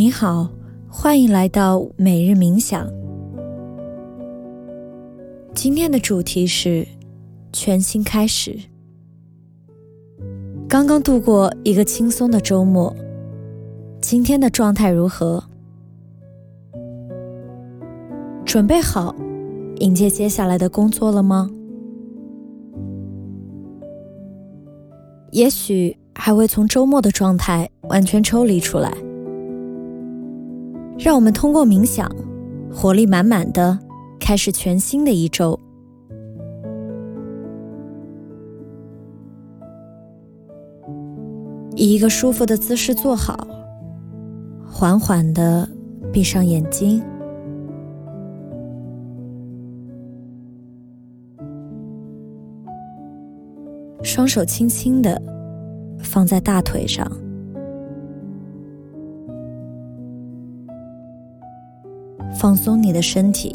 你好，欢迎来到每日冥想。今天的主题是全新开始。刚刚度过一个轻松的周末，今天的状态如何？准备好迎接接下来的工作了吗？也许还未从周末的状态完全抽离出来。让我们通过冥想，活力满满的开始全新的一周。以一个舒服的姿势坐好，缓缓的闭上眼睛，双手轻轻的放在大腿上。放松你的身体，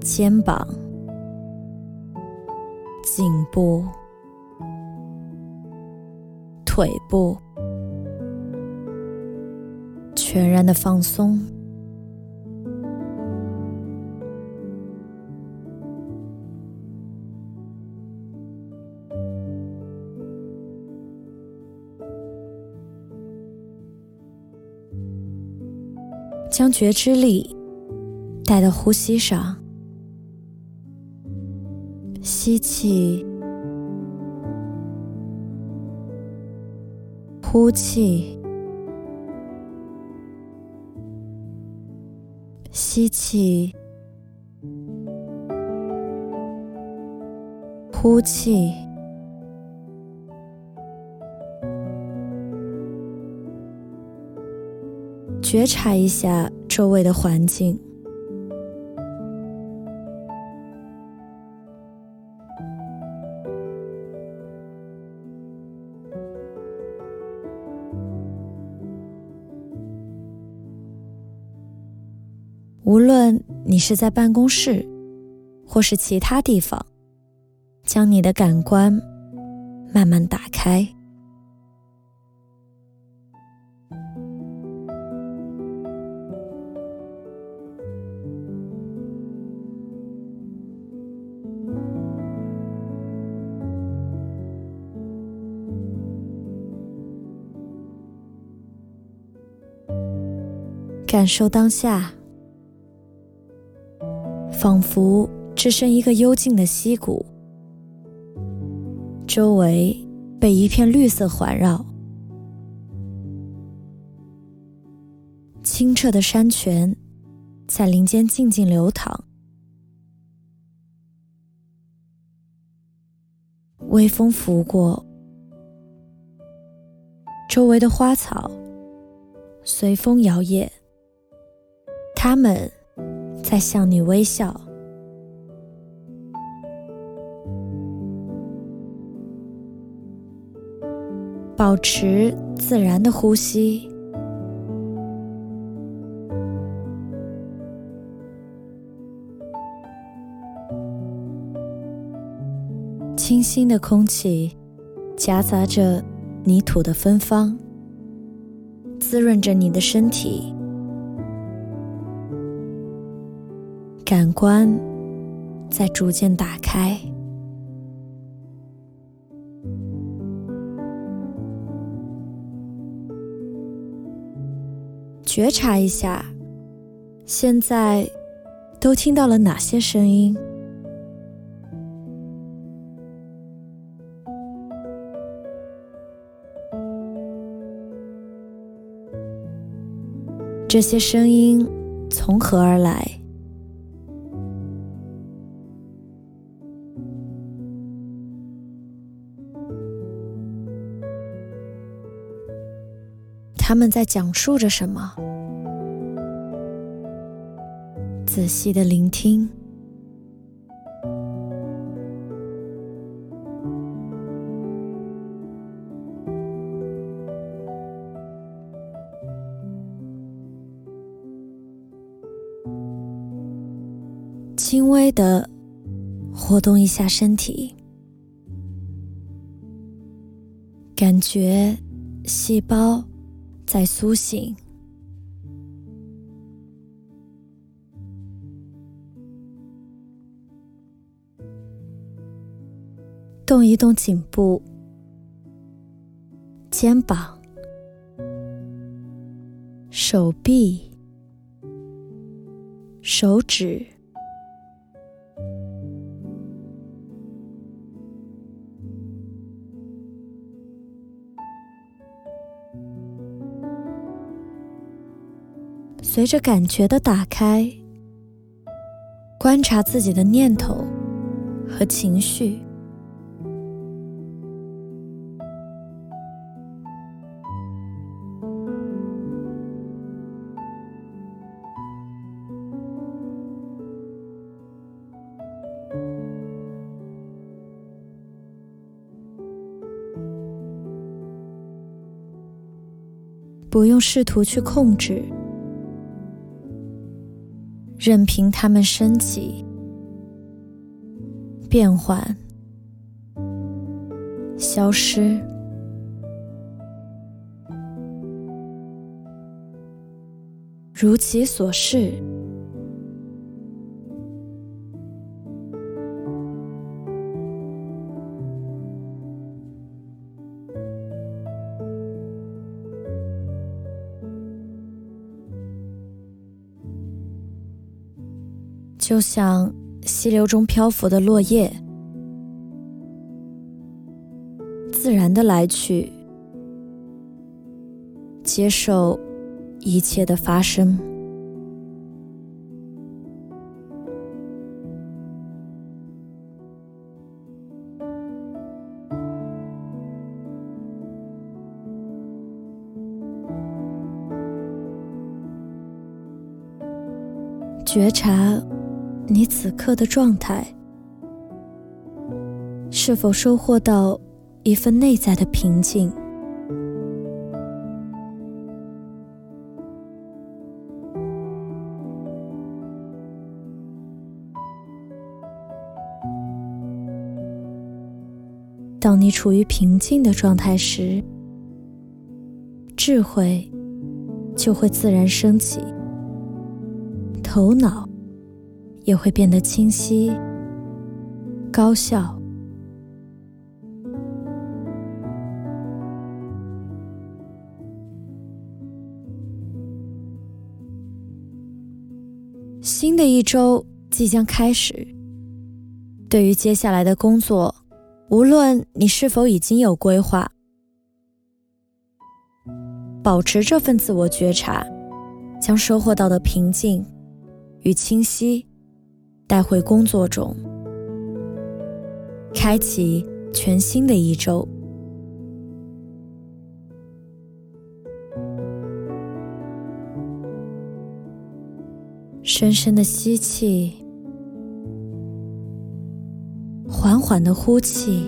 肩膀、颈部、腿部，全然的放松。将觉知力带到呼吸上，吸气，呼气，吸气，呼气。觉察一下周围的环境，无论你是在办公室，或是其他地方，将你的感官慢慢打开。感受当下，仿佛置身一个幽静的溪谷，周围被一片绿色环绕，清澈的山泉在林间静静流淌，微风拂过，周围的花草随风摇曳。他们在向你微笑，保持自然的呼吸，清新的空气夹杂着泥土的芬芳，滋润着你的身体。感官在逐渐打开，觉察一下，现在都听到了哪些声音？这些声音从何而来？他们在讲述着什么？仔细的聆听，轻微的活动一下身体，感觉细胞。在苏醒。动一动颈部、肩膀、手臂、手指。随着感觉的打开，观察自己的念头和情绪，不用试图去控制。任凭它们升起、变换、消失，如其所示。就像溪流中漂浮的落叶，自然的来去，接受一切的发生，觉察。你此刻的状态，是否收获到一份内在的平静？当你处于平静的状态时，智慧就会自然升起，头脑。也会变得清晰、高效。新的一周即将开始，对于接下来的工作，无论你是否已经有规划，保持这份自我觉察，将收获到的平静与清晰。带回工作中，开启全新的一周。深深的吸气，缓缓的呼气，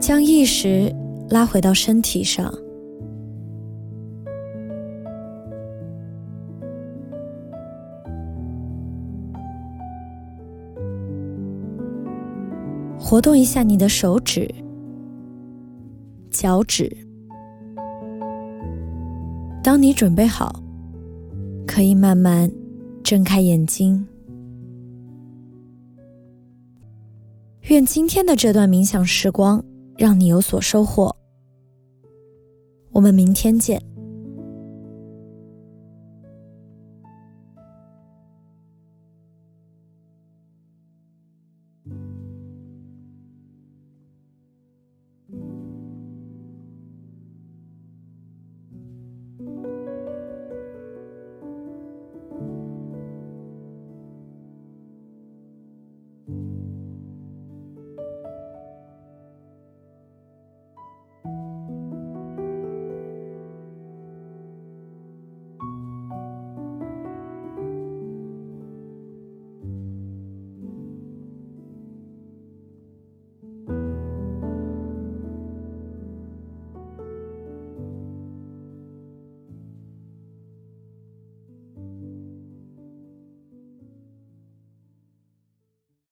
将意识拉回到身体上。活动一下你的手指、脚趾。当你准备好，可以慢慢睁开眼睛。愿今天的这段冥想时光让你有所收获。我们明天见。